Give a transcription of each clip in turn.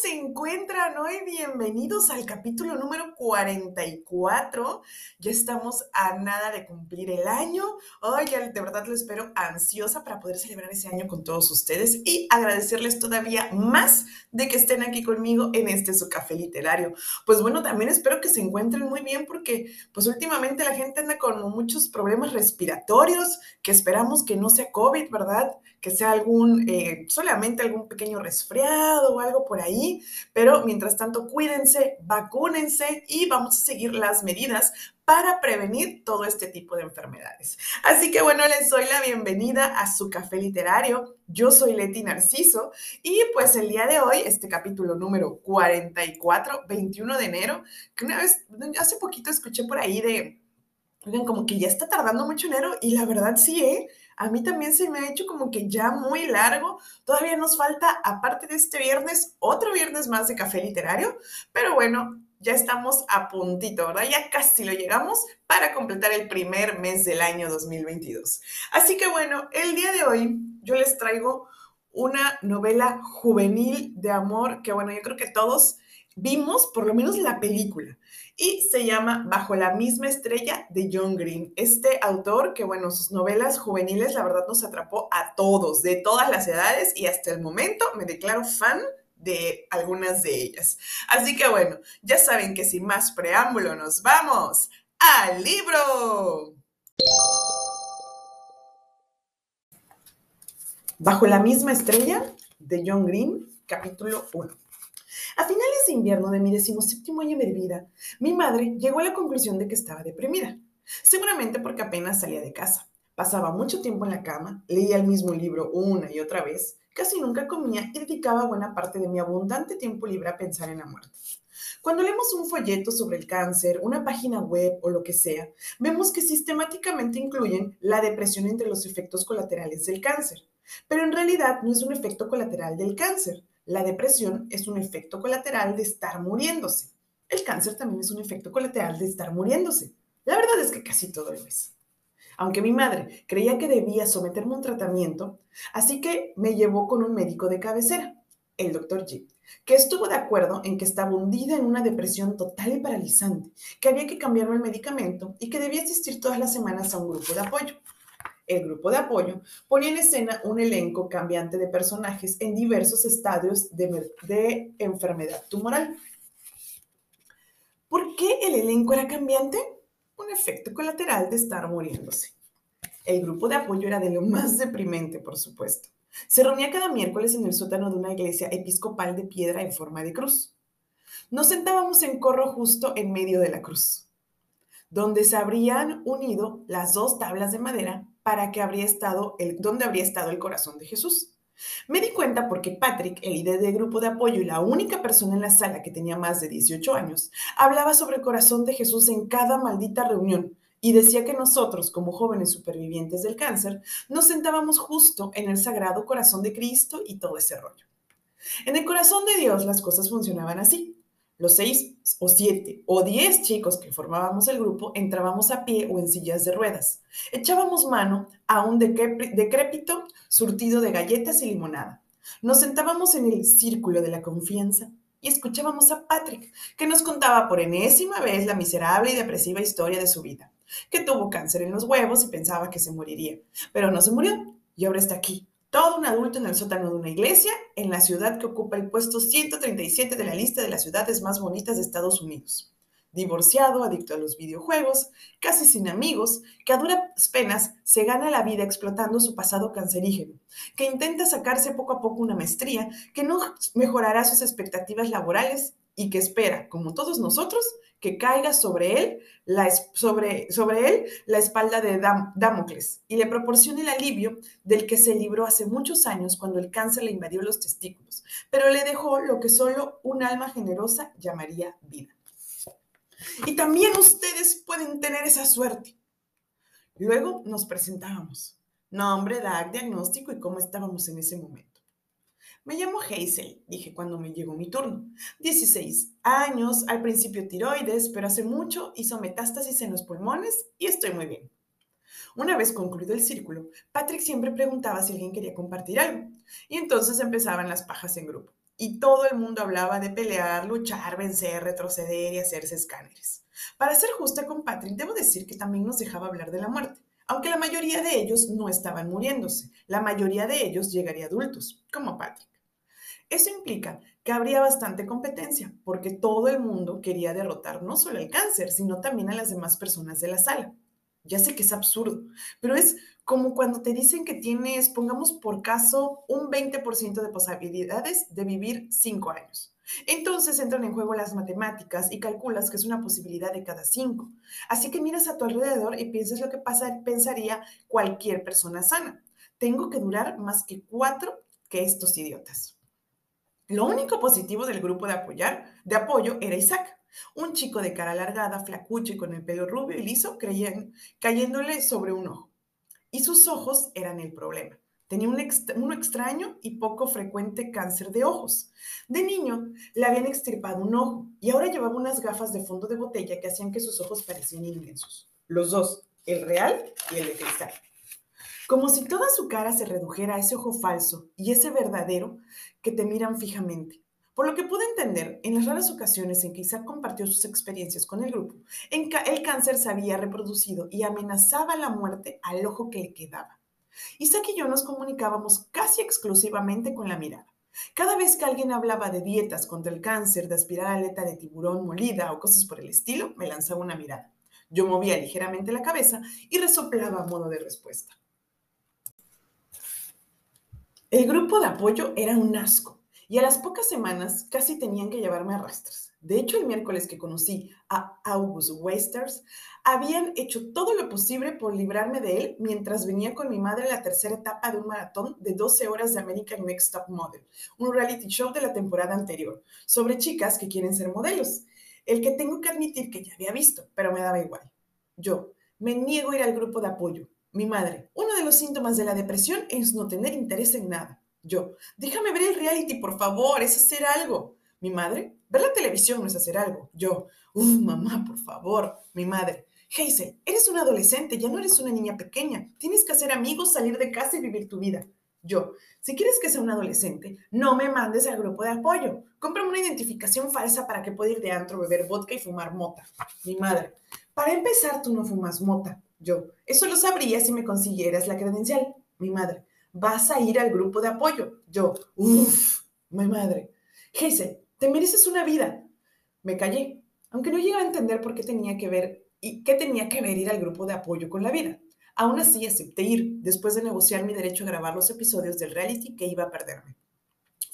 se encuentran hoy? Bienvenidos al capítulo número 44. Ya estamos a nada de cumplir el año. Hoy ya de verdad lo espero ansiosa para poder celebrar ese año con todos ustedes y agradecerles todavía más de que estén aquí conmigo en este su café literario. Pues bueno, también espero que se encuentren muy bien porque pues últimamente la gente anda con muchos problemas respiratorios que esperamos que no sea COVID, ¿verdad? Que sea algún, eh, solamente algún pequeño resfriado o algo por ahí, pero mientras tanto cuídense, vacúnense y vamos a seguir las medidas para prevenir todo este tipo de enfermedades. Así que bueno, les doy la bienvenida a su café literario. Yo soy Leti Narciso y pues el día de hoy, este capítulo número 44, 21 de enero, que una vez, hace poquito escuché por ahí de, oigan, como que ya está tardando mucho enero y la verdad sí, ¿eh? A mí también se me ha hecho como que ya muy largo. Todavía nos falta, aparte de este viernes, otro viernes más de café literario. Pero bueno, ya estamos a puntito, ¿verdad? Ya casi lo llegamos para completar el primer mes del año 2022. Así que bueno, el día de hoy yo les traigo una novela juvenil de amor que bueno, yo creo que todos vimos por lo menos la película y se llama Bajo la misma estrella de John Green. Este autor que, bueno, sus novelas juveniles, la verdad, nos atrapó a todos, de todas las edades y hasta el momento me declaro fan de algunas de ellas. Así que, bueno, ya saben que sin más preámbulo nos vamos al libro. Bajo la misma estrella de John Green, capítulo 1. A finales de invierno de mi decimoséptimo año de vida, mi madre llegó a la conclusión de que estaba deprimida, seguramente porque apenas salía de casa. Pasaba mucho tiempo en la cama, leía el mismo libro una y otra vez, casi nunca comía y dedicaba buena parte de mi abundante tiempo libre a pensar en la muerte. Cuando leemos un folleto sobre el cáncer, una página web o lo que sea, vemos que sistemáticamente incluyen la depresión entre los efectos colaterales del cáncer. Pero en realidad no es un efecto colateral del cáncer, la depresión es un efecto colateral de estar muriéndose. El cáncer también es un efecto colateral de estar muriéndose. La verdad es que casi todo lo es. Aunque mi madre creía que debía someterme a un tratamiento, así que me llevó con un médico de cabecera, el doctor G, que estuvo de acuerdo en que estaba hundida en una depresión total y paralizante, que había que cambiarme el medicamento y que debía asistir todas las semanas a un grupo de apoyo el grupo de apoyo, ponía en escena un elenco cambiante de personajes en diversos estadios de, enfermedad tumoral. ¿Por qué el elenco era cambiante? Un efecto colateral de estar muriéndose. El grupo de apoyo era de lo más deprimente, por supuesto. Se reunía cada miércoles en el sótano de una iglesia episcopal de piedra en forma de cruz. Nos sentábamos en corro justo en medio de la cruz, donde se habrían unido las dos tablas de madera para que habría estado el, dónde habría estado el corazón de Jesús. Me di cuenta porque Patrick, el líder del grupo de apoyo y la única persona en la sala que tenía más de 18 años, hablaba sobre el corazón de Jesús en cada maldita reunión y decía que nosotros, como jóvenes supervivientes del cáncer, nos sentábamos justo en el sagrado corazón de Cristo y todo ese rollo. En el corazón de Dios las cosas funcionaban así. Los seis o siete o diez chicos que formábamos el grupo entrábamos a pie o en sillas de ruedas. Echábamos mano a un decrépito surtido de galletas y limonada. Nos sentábamos en el círculo de la confianza y escuchábamos a Patrick, que nos contaba por enésima vez la miserable y depresiva historia de su vida, que tuvo cáncer en los huevos y pensaba que se moriría, pero no se murió y ahora está aquí, todo un adulto en el sótano de una iglesia en la ciudad que ocupa el puesto 137 de la lista de las ciudades más bonitas de Estados Unidos. Divorciado, adicto a los videojuegos, casi sin amigos, que a duras penas se gana la vida explotando su pasado cancerígeno, que intenta sacarse poco a poco una maestría que no mejorará sus expectativas laborales y que espera, como todos nosotros, que caiga sobre él la, sobre, sobre él la espalda de Damocles y le proporcione el alivio del que se libró hace muchos años cuando el cáncer le invadió los testículos, pero le dejó lo que solo un alma generosa llamaría vida. Y también ustedes pueden tener esa suerte. Luego nos presentábamos. Nombre, edad, diagnóstico y cómo estábamos en ese momento. Me llamo Hazel, dije cuando me llegó mi turno. 16 años, al principio tiroides, pero hace mucho hizo metástasis en los pulmones y estoy muy bien. Una vez concluido el círculo, Patrick siempre preguntaba si alguien quería compartir algo, y entonces empezaban las pajas en grupo. y todo el mundo hablaba de pelear, luchar, vencer, retroceder y hacerse escáneres. Para ser justa con Patrick, debo decir que también nos dejaba hablar de la muerte, aunque la mayoría de ellos no estaban muriéndose. La mayoría de ellos llegaría adultos, como Patrick. Eso implica que habría bastante competencia, porque todo el mundo quería derrotar no solo el cáncer, sino también a las demás personas de la sala. Ya sé que es absurdo, pero es como cuando te dicen que tienes, pongamos por caso, un 20% de posibilidades de vivir 5 años. Entonces entran en juego las matemáticas y calculas que es una posibilidad de cada 5. Así que miras a tu alrededor y piensas lo que pasa, pensaría cualquier persona sana. Tengo que durar más que 4 que estos idiotas. Lo único positivo del grupo de, apoyar, de apoyo era Isaac, un chico de cara alargada, flacucho y con el pelo rubio y liso, creían, cayéndole sobre un ojo. Y sus ojos eran el problema. Tenía un, un, extraño y poco frecuente cáncer de ojos. De niño le habían extirpado un ojo y ahora llevaba unas gafas de fondo de botella que hacían que sus ojos parecían inmensos. Los dos, el real y el de cristal. Como si toda su cara se redujera a ese ojo falso y ese verdadero que te miran fijamente. Por lo que pude entender, en las raras ocasiones en que Isaac compartió sus experiencias con el grupo, el cáncer se había reproducido y amenazaba la muerte al ojo que le quedaba. Isaac y yo nos comunicábamos casi exclusivamente con la mirada. Cada vez que alguien hablaba de dietas contra el cáncer, de aspirar aleta de tiburón molida o cosas por el estilo, me lanzaba una mirada. Yo movía ligeramente la cabeza y resoplaba a modo de respuesta. El grupo de apoyo era un asco y a las pocas semanas casi tenían que llevarme a rastros. De hecho, el miércoles que conocí a August Wasters, habían hecho todo lo posible por librarme de él mientras venía con mi madre a la tercera etapa de un maratón de 12 horas de American Next Top Model, un reality show de la temporada anterior, sobre chicas que quieren ser modelos, el que tengo que admitir que ya había visto, pero me daba igual. Yo me niego a ir al grupo de apoyo, mi madre, uno de los síntomas de la depresión es no tener interés en nada. Yo, déjame ver el reality, por favor, es hacer algo. Mi madre, ver la televisión no es hacer algo. Yo, uff, mamá, por favor. Mi madre, Hazel, eres una adolescente, ya no eres una niña pequeña. Tienes que hacer amigos, salir de casa y vivir tu vida. Yo, si quieres que sea un adolescente, no me mandes al grupo de apoyo. Cómprame una identificación falsa para que pueda ir de antro, beber vodka y fumar mota. Mi madre, para empezar, tú no fumas mota. Yo, eso lo sabría si me consiguieras la credencial. Mi madre, vas a ir al grupo de apoyo. Yo, uff, mi madre. Hazel, te mereces una vida. Me callé, aunque no llegué a entender por qué tenía que ver y qué tenía que ver ir al grupo de apoyo con la vida. Aún así acepté ir, después de negociar mi derecho a grabar los episodios del reality que iba a perderme.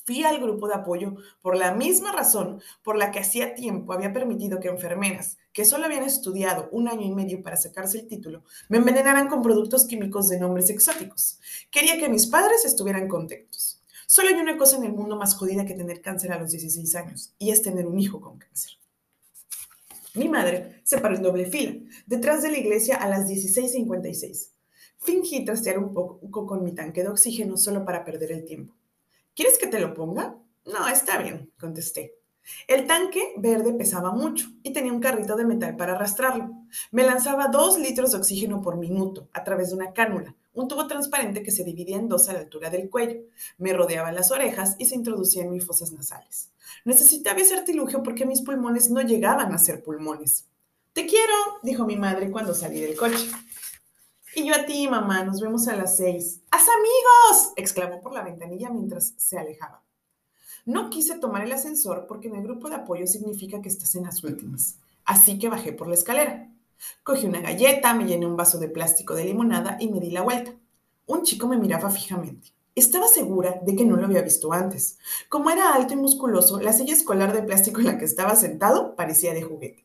Fui al grupo de apoyo por la misma razón por la que hacía tiempo había permitido que enfermeras, que solo habían estudiado un año y medio para sacarse el título, me envenenaran con productos químicos de nombres exóticos. Quería que mis padres estuvieran contentos. Solo hay una cosa en el mundo más jodida que tener cáncer a los 16 años, y es tener un hijo con cáncer. Mi madre se paró en doble fila, detrás de la iglesia a las 16.56. Fingí trastear un poco con mi tanque de oxígeno solo para perder el tiempo. ¿Quieres que te lo ponga? No, está bien, contesté. El tanque verde pesaba mucho y tenía un carrito de metal para arrastrarlo. Me lanzaba dos litros de oxígeno por minuto a través de una cánula, un tubo transparente que se dividía en dos a la altura del cuello. Me rodeaba las orejas y se introducía en mis fosas nasales. Necesitaba ese artilugio porque mis pulmones no llegaban a ser pulmones. Te quiero, dijo mi madre cuando salí del coche. Y yo a ti, mamá, nos vemos a las seis. ¡Haz amigos! exclamó por la ventanilla mientras se alejaba. No quise tomar el ascensor porque en el grupo de apoyo significa que estás en las últimas. Así que bajé por la escalera. Cogí una galleta, me llené un vaso de plástico de limonada y me di la vuelta. Un chico me miraba fijamente. Estaba segura de que no lo había visto antes. Como era alto y musculoso, la silla escolar de plástico en la que estaba sentado parecía de juguete.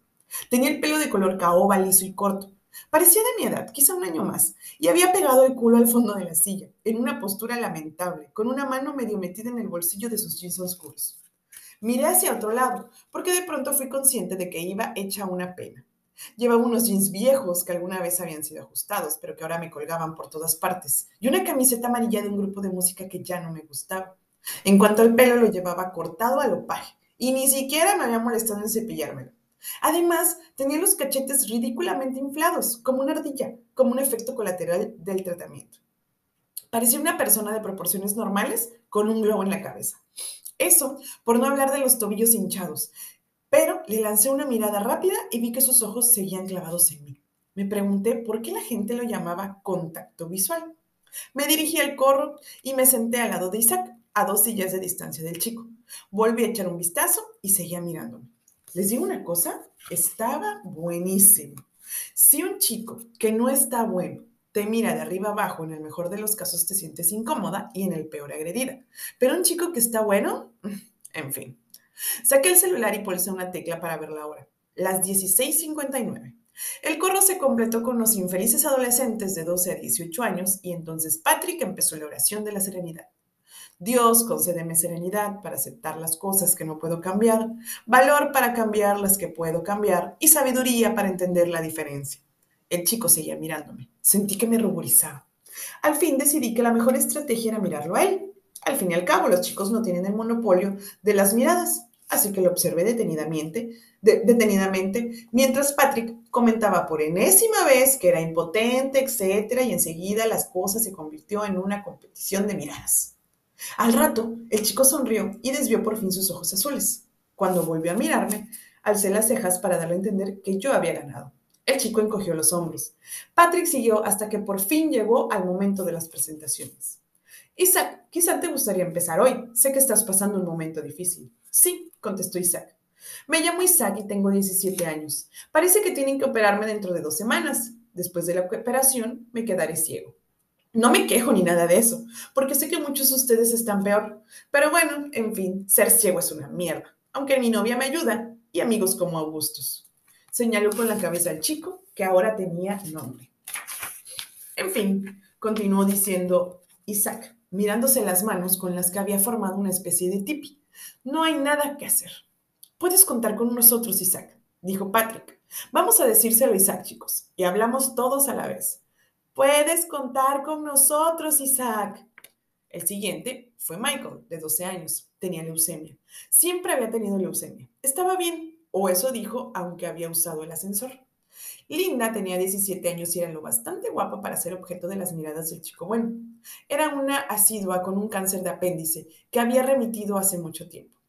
Tenía el pelo de color caoba, liso y corto. Parecía de mi edad, quizá un año más, y había pegado el culo al fondo de la silla, en una postura lamentable, con una mano medio metida en el bolsillo de sus jeans oscuros. Miré hacia otro lado, porque de pronto fui consciente de que iba hecha una pena. Llevaba unos jeans viejos que alguna vez habían sido ajustados, pero que ahora me colgaban por todas partes, y una camiseta amarilla de un grupo de música que ya no me gustaba. En cuanto al pelo, lo llevaba cortado a lo paje, y ni siquiera me había molestado en cepillármelo. Además, tenía los cachetes ridículamente inflados, como una ardilla, como un efecto colateral del tratamiento. Parecía una persona de proporciones normales con un globo en la cabeza. Eso, por no hablar de los tobillos hinchados. Pero le lancé una mirada rápida y vi que sus ojos seguían clavados en mí. Me pregunté por qué la gente lo llamaba contacto visual. Me dirigí al corro y me senté al lado de Isaac, a dos sillas de distancia del chico. Volví a echar un vistazo y seguía mirándome. Les digo una cosa, estaba buenísimo. Si un chico que no está bueno te mira de arriba abajo, en el mejor de los casos te sientes incómoda y en el peor agredida. Pero un chico que está bueno, en fin. Saqué el celular y pulsé una tecla para ver la hora. Las 16.59. El corro se completó con los infelices adolescentes de 12 a 18 años y entonces Patrick empezó la oración de la serenidad. Dios, concédeme serenidad para aceptar las cosas que no puedo cambiar, valor para cambiar las que puedo cambiar y sabiduría para entender la diferencia. El chico seguía mirándome. Sentí que me ruborizaba. Al fin decidí que la mejor estrategia era mirarlo a él. Al fin y al cabo, los chicos no tienen el monopolio de las miradas, así que lo observé detenidamente, detenidamente mientras Patrick comentaba por enésima vez que era impotente, etcétera, y enseguida las cosas se convirtió en una competición de miradas. Al rato, el chico sonrió y desvió por fin sus ojos azules. Cuando volvió a mirarme, alcé las cejas para darle a entender que yo había ganado. El chico encogió los hombros. Patrick siguió hasta que por fin llegó al momento de las presentaciones. Isaac, quizá te gustaría empezar hoy. Sé que estás pasando un momento difícil. Sí, contestó Isaac. Me llamo Isaac y tengo 17 años. Parece que tienen que operarme dentro de dos semanas. Después de la operación me quedaré ciego. No me quejo ni nada de eso, porque sé que muchos de ustedes están peor. Pero bueno, en fin, ser ciego es una mierda. Aunque mi novia me ayuda y amigos como Augustus señaló con la cabeza al chico, que ahora tenía nombre. En fin, continuó diciendo Isaac, mirándose las manos con las que había formado una especie de tipi. No hay nada que hacer. Puedes contar con nosotros, Isaac, dijo Patrick. Vamos a decírselo a Isaac, chicos, y hablamos todos a la vez. Puedes contar con nosotros, Isaac. El siguiente fue Michael, de 12 años. Tenía leucemia. Siempre había tenido leucemia. Estaba bien, o eso dijo, aunque había usado el ascensor. Linda tenía 17 años y era lo bastante guapa para ser objeto de las miradas del chico bueno. Era una asidua con un cáncer de apéndice que había remitido hace mucho tiempo.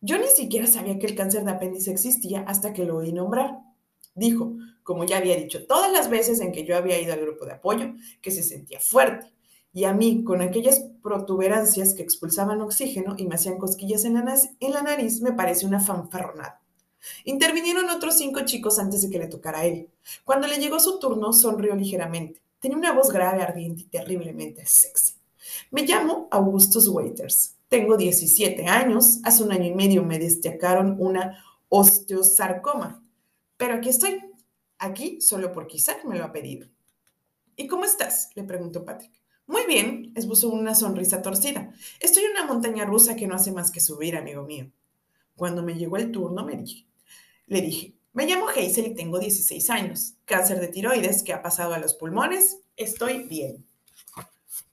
Yo ni siquiera sabía que el cáncer de apéndice existía hasta que lo oí nombrar. Dijo, como ya había dicho todas las veces en que yo había ido al grupo de apoyo, que se sentía fuerte. Y a mí, con aquellas protuberancias que expulsaban oxígeno y me hacían cosquillas en la, nariz, me parece una fanfarronada. Intervinieron otros cinco chicos antes de que le tocara a él. Cuando le llegó su turno, sonrió ligeramente. Tenía una voz grave, ardiente y terriblemente sexy. Me llamo Augustus Waiters. Tengo 17 años. Hace un año y medio me destacaron una osteosarcoma. Pero aquí estoy. Aquí solo porque Isaac me lo ha pedido. ¿Y cómo estás? le preguntó Patrick. Muy bien, esbozó una sonrisa torcida. Estoy en una montaña rusa que no hace más que subir, amigo mío. Cuando me llegó el turno, me dije, le dije, me llamo Hazel y tengo 16 años. Cáncer de tiroides que ha pasado a los pulmones. Estoy bien.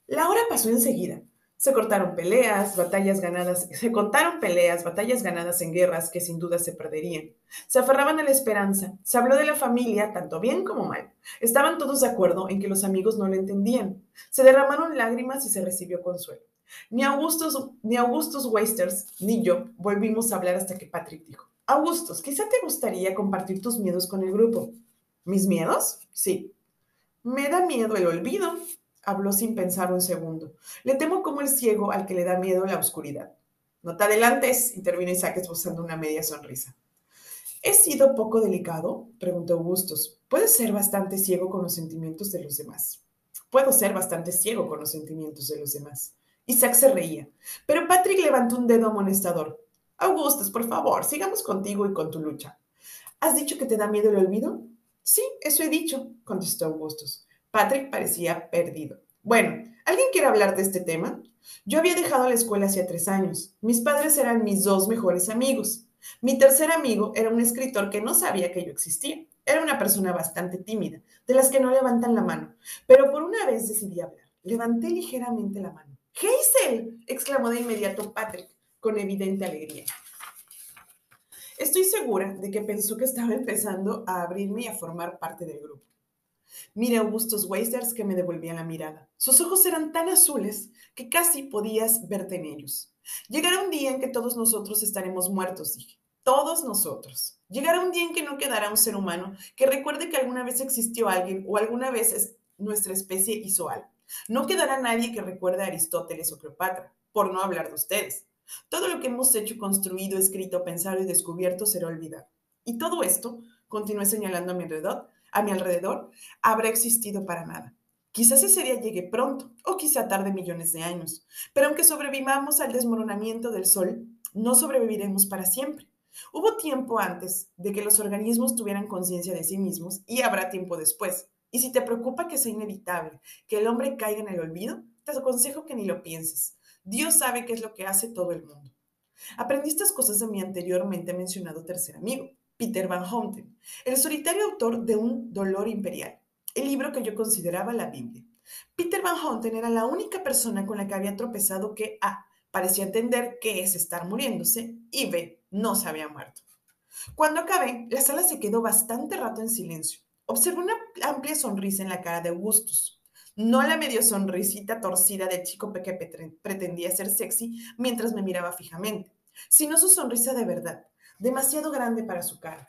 La hora pasó enseguida. Se cortaron peleas, batallas ganadas, se contaron peleas, batallas ganadas en guerras que sin duda se perderían. Se aferraban a la esperanza, se habló de la familia, tanto bien como mal. Estaban todos de acuerdo en que los amigos no lo entendían. Se derramaron lágrimas y se recibió consuelo. Ni Augustus, ni Augustus Wasters ni yo volvimos a hablar hasta que Patrick dijo, Augustus, quizá te gustaría compartir tus miedos con el grupo. ¿Mis miedos? Sí. Me da miedo el olvido, habló sin pensar un segundo. Le temo como el ciego al que le da miedo la oscuridad. No te adelantes, intervino Isaac esbozando una media sonrisa. ¿He sido poco delicado? preguntó Augustus. Puedes ser bastante ciego con los sentimientos de los demás. Puedo ser bastante ciego con los sentimientos de los demás. Isaac se reía, pero Patrick levantó un dedo amonestador. Augustus, por favor, sigamos contigo y con tu lucha. ¿Has dicho que te da miedo el olvido? Sí, eso he dicho, contestó Augustus. Patrick parecía perdido. Bueno, ¿alguien quiere hablar de este tema? Yo había dejado la escuela hacía tres años. Mis padres eran mis dos mejores amigos. Mi tercer amigo era un escritor que no sabía que yo existía. Era una persona bastante tímida, de las que no levantan la mano. Pero por una vez decidí hablar. Levanté ligeramente la mano. ¡Hazel! exclamó de inmediato Patrick con evidente alegría. Estoy segura de que pensó que estaba empezando a abrirme y a formar parte del grupo. Mire a Augustus Weisers que me devolvía la mirada. Sus ojos eran tan azules que casi podías verte en ellos. Llegará un día en que todos nosotros estaremos muertos, dije. Todos nosotros. Llegará un día en que no quedará un ser humano que recuerde que alguna vez existió alguien o alguna vez nuestra especie hizo algo. No quedará nadie que recuerde a Aristóteles o Cleopatra, por no hablar de ustedes. Todo lo que hemos hecho, construido, escrito, pensado y descubierto será olvidado. Y todo esto, continué señalando a mi alrededor, a mi alrededor, habrá existido para nada. Quizás ese día llegue pronto o quizá tarde millones de años, pero aunque sobrevivamos al desmoronamiento del Sol, no sobreviviremos para siempre. Hubo tiempo antes de que los organismos tuvieran conciencia de sí mismos y habrá tiempo después. Y si te preocupa que sea inevitable que el hombre caiga en el olvido, te aconsejo que ni lo pienses. Dios sabe qué es lo que hace todo el mundo. Aprendí estas cosas de mi anteriormente mencionado tercer amigo, Peter Van Houten, el solitario autor de Un dolor imperial, el libro que yo consideraba la Biblia. Peter Van Houten era la única persona con la que había tropezado que A. parecía entender qué es estar muriéndose y B. no se había muerto. Cuando acabé, la sala se quedó bastante rato en silencio. Observé una amplia sonrisa en la cara de Augustus. No la medio sonrisita torcida del chico que pretendía ser sexy mientras me miraba fijamente, sino su sonrisa de verdad, demasiado grande para su cara.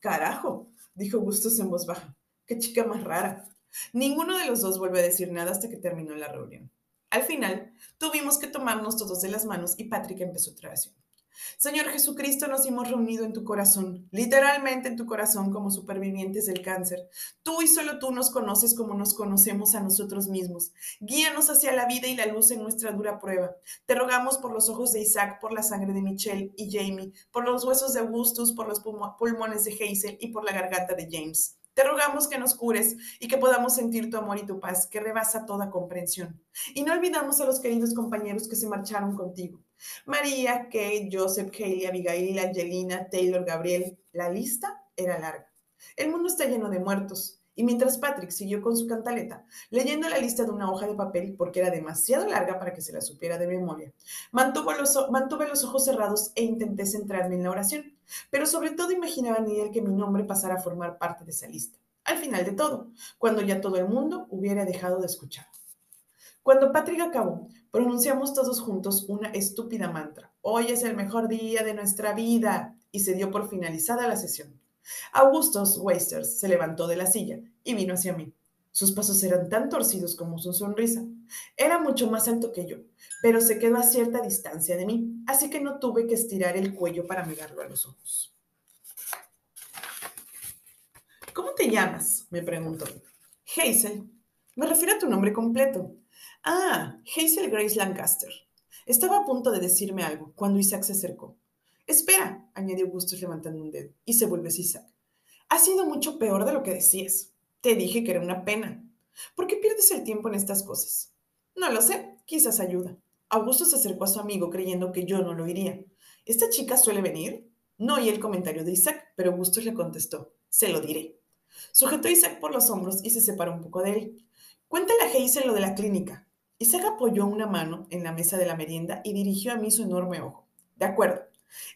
Carajo, dijo Augustus en voz baja. Qué chica más rara. Ninguno de los dos volvió a decir nada hasta que terminó la reunión. Al final, tuvimos que tomarnos todos de las manos y Patrick empezó otra oración. Señor Jesucristo, nos hemos reunido en tu corazón, literalmente en tu corazón como supervivientes del cáncer. Tú y solo tú nos conoces como nos conocemos a nosotros mismos. Guíanos hacia la vida y la luz en nuestra dura prueba. Te rogamos por los ojos de Isaac, por la sangre de Michelle y Jamie, por los huesos de Augustus, por los pulmones de Hazel y por la garganta de James. Te rogamos que nos cures y que podamos sentir tu amor y tu paz que rebasa toda comprensión. Y no olvidamos a los queridos compañeros que se marcharon contigo. María, Kate, Joseph, Haley, Abigail, Angelina, Taylor, Gabriel. La lista era larga. El mundo está lleno de muertos. Y mientras Patrick siguió con su cantaleta, leyendo la lista de una hoja de papel porque era demasiado larga para que se la supiera de memoria, mantuve los, ojos cerrados e intenté centrarme en la oración, pero sobre todo imaginaba en él que mi nombre pasara a formar parte de esa lista. Al final de todo, cuando ya todo el mundo hubiera dejado de escuchar. Cuando Patrick acabó, pronunciamos todos juntos una estúpida mantra. Hoy es el mejor día de nuestra vida. Y se dio por finalizada la sesión. Augustus Wasters se levantó de la silla y vino hacia mí. Sus pasos eran tan torcidos como su sonrisa. Era mucho más alto que yo, pero se quedó a cierta distancia de mí, así que no tuve que estirar el cuello para mirarlo a los ojos. ¿Cómo te llamas? me preguntó. Hazel. Me refiero a tu nombre completo. Ah, Hazel Grace Lancaster. Estaba a punto de decirme algo cuando Isaac se acercó. Espera, añadió Augustus levantando un dedo, y se vuelve Isaac. Ha sido mucho peor de lo que decías. Te dije que era una pena. ¿Por qué pierdes el tiempo en estas cosas? No lo sé, quizás ayuda. Augusto se acercó a su amigo creyendo que yo no lo iría. ¿Esta chica suele venir? No oí el comentario de Isaac, pero Augustus le contestó. Se lo diré. Sujetó a Isaac por los hombros y se separó un poco de él. Cuéntale a Hazel lo de la clínica. Isaac apoyó una mano en la mesa de la merienda y dirigió a mí su enorme ojo. De acuerdo,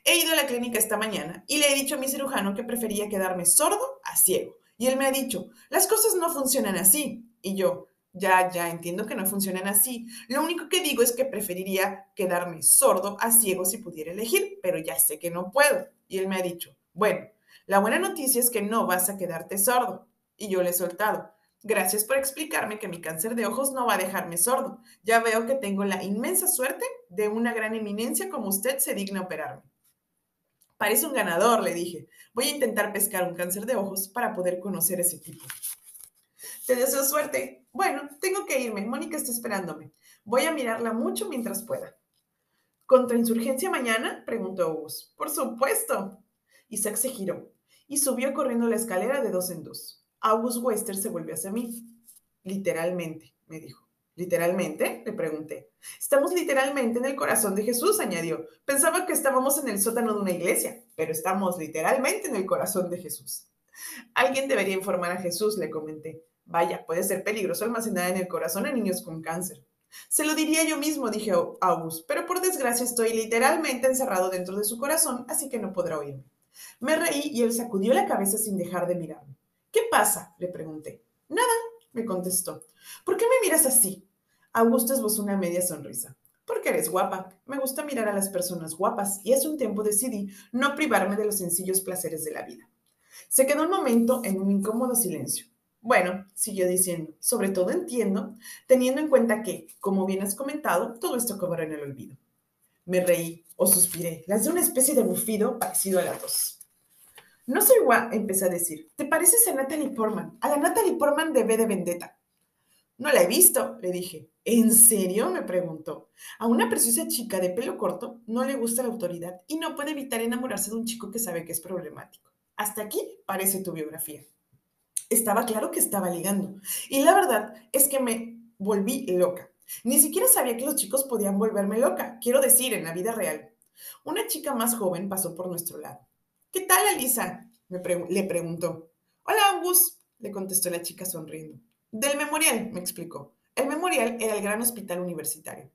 He ido a la clínica esta mañana y le he dicho a mi cirujano que prefería quedarme sordo a ciego. Y él me ha dicho, las cosas no funcionan así. Y yo, ya, ya entiendo que no funcionan así. Lo único que digo es que preferiría quedarme sordo a ciego si pudiera elegir, pero ya sé que no puedo. Y él me ha dicho, bueno, la buena noticia es que no vas a quedarte sordo. Y yo le he soltado, Gracias por explicarme que mi cáncer de ojos no va a dejarme sordo. Ya veo que tengo la inmensa suerte de una gran eminencia como usted se digna operarme. Parece un ganador, le dije. Voy a intentar pescar un cáncer de ojos para poder conocer ese tipo. Te deseo suerte. Bueno, tengo que irme. Mónica está esperándome. Voy a mirarla mucho mientras pueda. ¿Contrainsurgencia mañana? preguntó August. Por supuesto. Isaac se giró y subió corriendo la escalera de dos en dos. August Wester se volvió hacia mí. Literalmente, me dijo. ¿Literalmente? Le pregunté. Estamos literalmente en el corazón de Jesús, añadió. Pensaba que estábamos en el sótano de una iglesia, pero estamos literalmente en el corazón de Jesús. Alguien debería informar a Jesús, le comenté. Vaya, puede ser peligroso almacenar en el corazón a niños con cáncer. Se lo diría yo mismo, dije August, pero por desgracia estoy literalmente encerrado dentro de su corazón, así que no podrá oírme. Me reí y él sacudió la cabeza sin dejar de mirarme. ¿Qué pasa? le pregunté. Nada, me contestó. ¿Por qué me miras así? Augusto esbozó una media sonrisa. Porque eres guapa. Me gusta mirar a las personas guapas y hace un tiempo decidí no privarme de los sencillos placeres de la vida. Se quedó un momento en un incómodo silencio. Bueno, siguió diciendo, sobre todo entiendo, teniendo en cuenta que, como bien has comentado, todo esto cobró en el olvido. Me reí o suspiré, de una especie de bufido parecido a la tos. No soy guapa, empecé a decir. ¿Te pareces a Natalie Portman? A la Natalie Portman de B de Vendetta. No la he visto, le dije. ¿En serio? me preguntó. A una preciosa chica de pelo corto no le gusta la autoridad y no puede evitar enamorarse de un chico que sabe que es problemático. Hasta aquí parece tu biografía estaba claro que estaba ligando. Y la verdad es que me volví loca. Ni siquiera sabía que los chicos podían volverme loca, quiero decir, en la vida real. Una chica más joven pasó por nuestro lado. ¿Qué tal, Alisa? le preguntó. Hola, August, le contestó la chica sonriendo. Del memorial, me explicó. El memorial era el gran hospital universitario.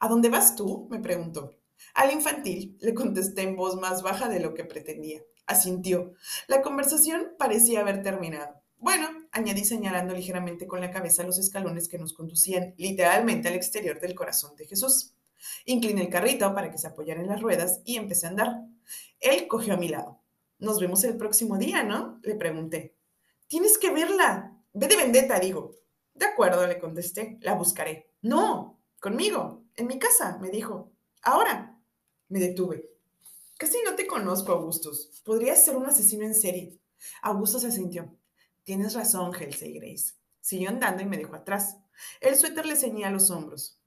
¿A dónde vas tú? me preguntó. Al infantil, le contesté en voz más baja de lo que pretendía. Asintió. La conversación parecía haber terminado. Bueno, añadí señalando ligeramente con la cabeza los escalones que nos conducían literalmente al exterior del corazón de Jesús. Incliné el carrito para que se apoyara en las ruedas y empecé a andar. Él cogió a mi lado. Nos vemos el próximo día, ¿no? Le pregunté. Tienes que verla. Ve de vendetta, digo. De acuerdo, le contesté. La buscaré. No, conmigo, en mi casa, me dijo. Ahora. Me detuve. Casi no te conozco, Augustus. Podrías ser un asesino en serie. Augusto se sintió. Tienes razón, Halsey Grace. Siguió andando y me dejó atrás. El suéter le ceñía los hombros.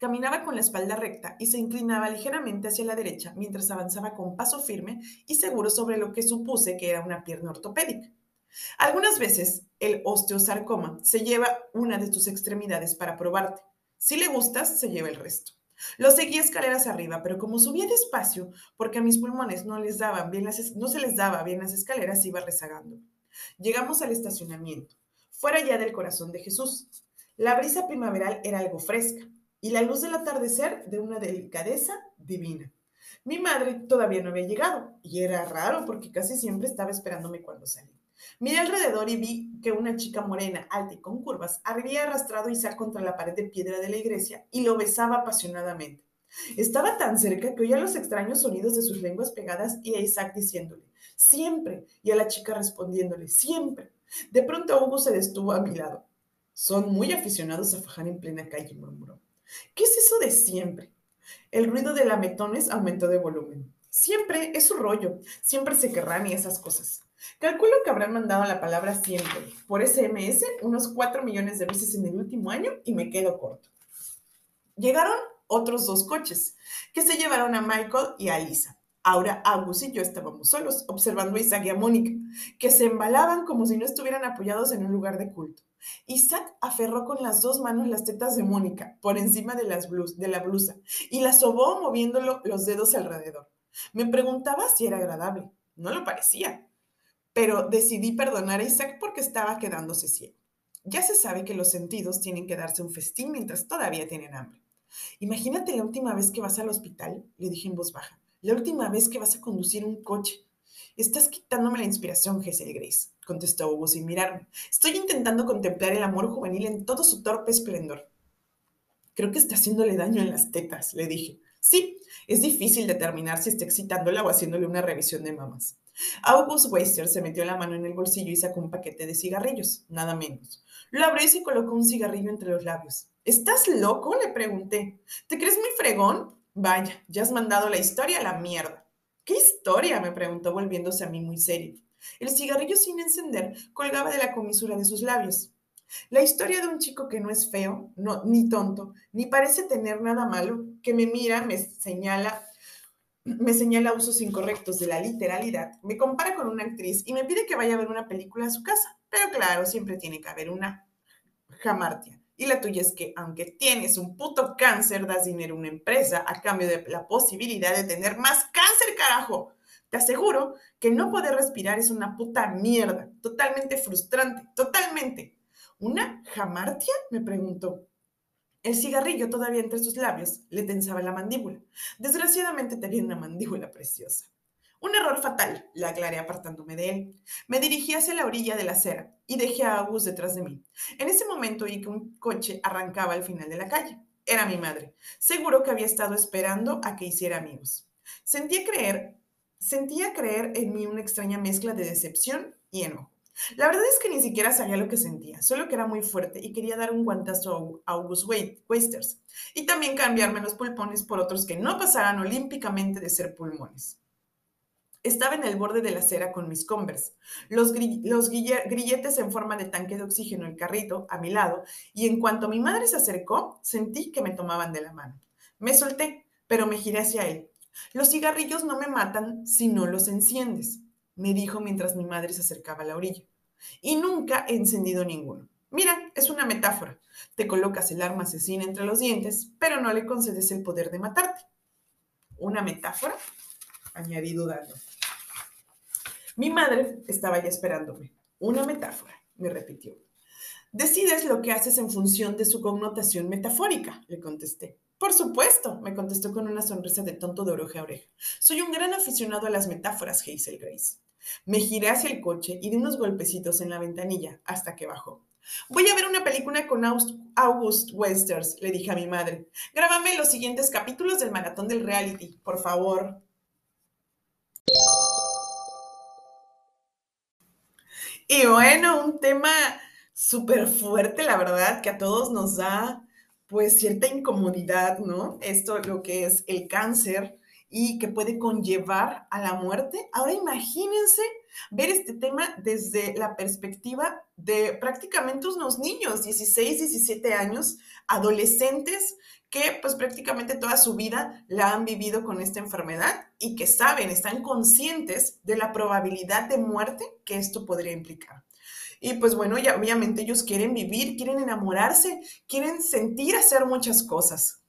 Caminaba con la espalda recta y se inclinaba ligeramente hacia la derecha mientras avanzaba con paso firme y seguro sobre lo que supuse que era una pierna ortopédica. Algunas veces el osteosarcoma se lleva una de tus extremidades para probarte. Si le gustas, se lleva el resto. Lo seguía escaleras arriba, pero como subía despacio, porque a mis pulmones no, les daban bien las, no se les daba bien las escaleras, iba rezagando. Llegamos al estacionamiento, fuera ya del corazón de Jesús. La brisa primaveral era algo fresca y la luz del atardecer de una delicadeza divina. Mi madre todavía no había llegado y era raro porque casi siempre estaba esperándome cuando salí. Miré alrededor y vi que una chica morena, alta y con curvas, había arrastrado Isaac contra la pared de piedra de la iglesia y lo besaba apasionadamente. Estaba tan cerca que oía los extraños sonidos de sus lenguas pegadas y a Isaac diciéndole, siempre, y a la chica respondiéndole, siempre. De pronto Hugo se detuvo a mi lado. Son muy aficionados a fajar en plena calle, murmuró. ¿Qué es eso de siempre? El ruido de lametones aumentó de volumen. Siempre es su rollo, siempre se querrán y esas cosas. Calculo que habrán mandado la palabra siempre por SMS unos 4 millones de veces en el último año y me quedo corto. Llegaron otros dos coches, que se llevaron a Michael y a Lisa. Ahora August y yo estábamos solos, observando a Isaac y a Mónica, que se embalaban como si no estuvieran apoyados en un lugar de culto. Isaac aferró con las dos manos las tetas de Mónica por encima de, las de la blusa y la sobó moviéndolo los dedos alrededor. Me preguntaba si era agradable. No lo parecía. Pero decidí perdonar a Isaac porque estaba quedándose ciego. Ya se sabe que los sentidos tienen que darse un festín mientras todavía tienen hambre. Imagínate la última vez que vas al hospital, le dije en voz baja. La última vez que vas a conducir un coche. Estás quitándome la inspiración, Gesell Grace, contestó Hugo sin mirarme. Estoy intentando contemplar el amor juvenil en todo su torpe esplendor. Creo que está haciéndole daño en las tetas, le dije. Sí, es difícil determinar si está excitándola o haciéndole una revisión de mamas. August Weister se metió la mano en el bolsillo y sacó un paquete de cigarrillos, nada menos. Lo abrió y se colocó un cigarrillo entre los labios. ¿Estás loco? le pregunté. ¿Te crees muy fregón? Vaya, ya has mandado la historia a la mierda. ¿Qué historia? me preguntó volviéndose a mí muy serio. El cigarrillo sin encender colgaba de la comisura de sus labios. La historia de un chico que no es feo, no, ni tonto, ni parece tener nada malo, que me mira, me señala, me señala usos incorrectos de la literalidad, me compara con una actriz y me pide que vaya a ver una película a su casa. Pero claro, siempre tiene que haber una jamartia. Y la tuya es que, aunque tienes un puto cáncer, das dinero a una empresa a cambio de la posibilidad de tener más cáncer, carajo. Te aseguro que no poder respirar es una puta mierda, totalmente frustrante, totalmente. ¿Una jamartia? me preguntó. El cigarrillo todavía entre sus labios le tensaba la mandíbula. Desgraciadamente tenía una mandíbula preciosa. Un error fatal, la aclaré apartándome de él. Me dirigí hacia la orilla de la acera y dejé a August detrás de mí. En ese momento oí que un coche arrancaba al final de la calle. Era mi madre. Seguro que había estado esperando a que hiciera amigos. Sentía creer, sentía creer en mí una extraña mezcla de decepción y enojo. La verdad es que ni siquiera sabía lo que sentía, solo que era muy fuerte y quería dar un guantazo a August Wasters y también cambiarme los pulmones por otros que no pasaran olímpicamente de ser pulmones. Estaba en el borde de la acera con mis Converse, los, grilletes en forma de tanque de oxígeno, el carrito a mi lado, y en cuanto mi madre se acercó, sentí que me tomaban de la mano. Me solté, pero me giré hacia él. Los cigarrillos no me matan si no los enciendes, me dijo mientras mi madre se acercaba a la orilla. Y nunca he encendido ninguno. Mira, es una metáfora. Te colocas el arma asesina entre los dientes, pero no le concedes el poder de matarte. ¿Una metáfora? Añadí dudando. Mi madre estaba ya esperándome. Una metáfora, me repitió. Decides lo que haces en función de su connotación metafórica, le contesté. Por supuesto, me contestó con una sonrisa de tonto de oreja a oreja. Soy un gran aficionado a las metáforas, Hazel Grace. Me giré hacia el coche y di unos golpecitos en la ventanilla hasta que bajó. Voy a ver una película con August Westers, le dije a mi madre. Grábame los siguientes capítulos del maratón del reality, por favor. Y bueno, un tema súper fuerte, la verdad, que a todos nos da pues cierta incomodidad, ¿no? Esto lo que es el cáncer y que puede conllevar a la muerte. Ahora imagínense ver este tema desde la perspectiva de prácticamente unos niños, 16, 17 años, adolescentes, que pues prácticamente toda su vida la han vivido con esta enfermedad y que saben, están conscientes de la probabilidad de muerte que esto podría implicar. Y pues bueno, ya obviamente ellos quieren vivir, quieren enamorarse, quieren sentir hacer muchas cosas.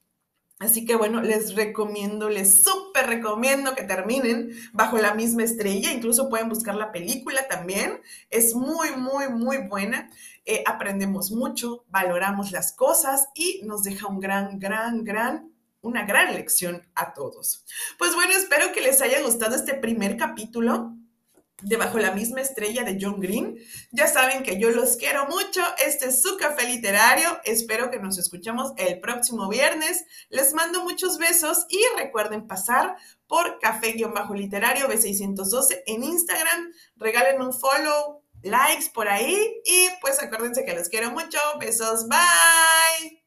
Así que bueno, les recomiendo, les súper recomiendo que terminen bajo la misma estrella. Incluso pueden buscar la película también. Es muy, muy, muy buena. Eh, aprendemos mucho, valoramos las cosas y nos deja un gran, gran, gran, una gran lección a todos. Pues bueno, espero que les haya gustado este primer capítulo de Bajo la misma estrella de John Green. Ya saben que yo los quiero mucho. Este es su café literario. Espero que nos escuchemos el próximo viernes. Les mando muchos besos y recuerden pasar por café-literario B612 en Instagram. Regalen un follow, likes por ahí y pues acuérdense que los quiero mucho. Besos, bye.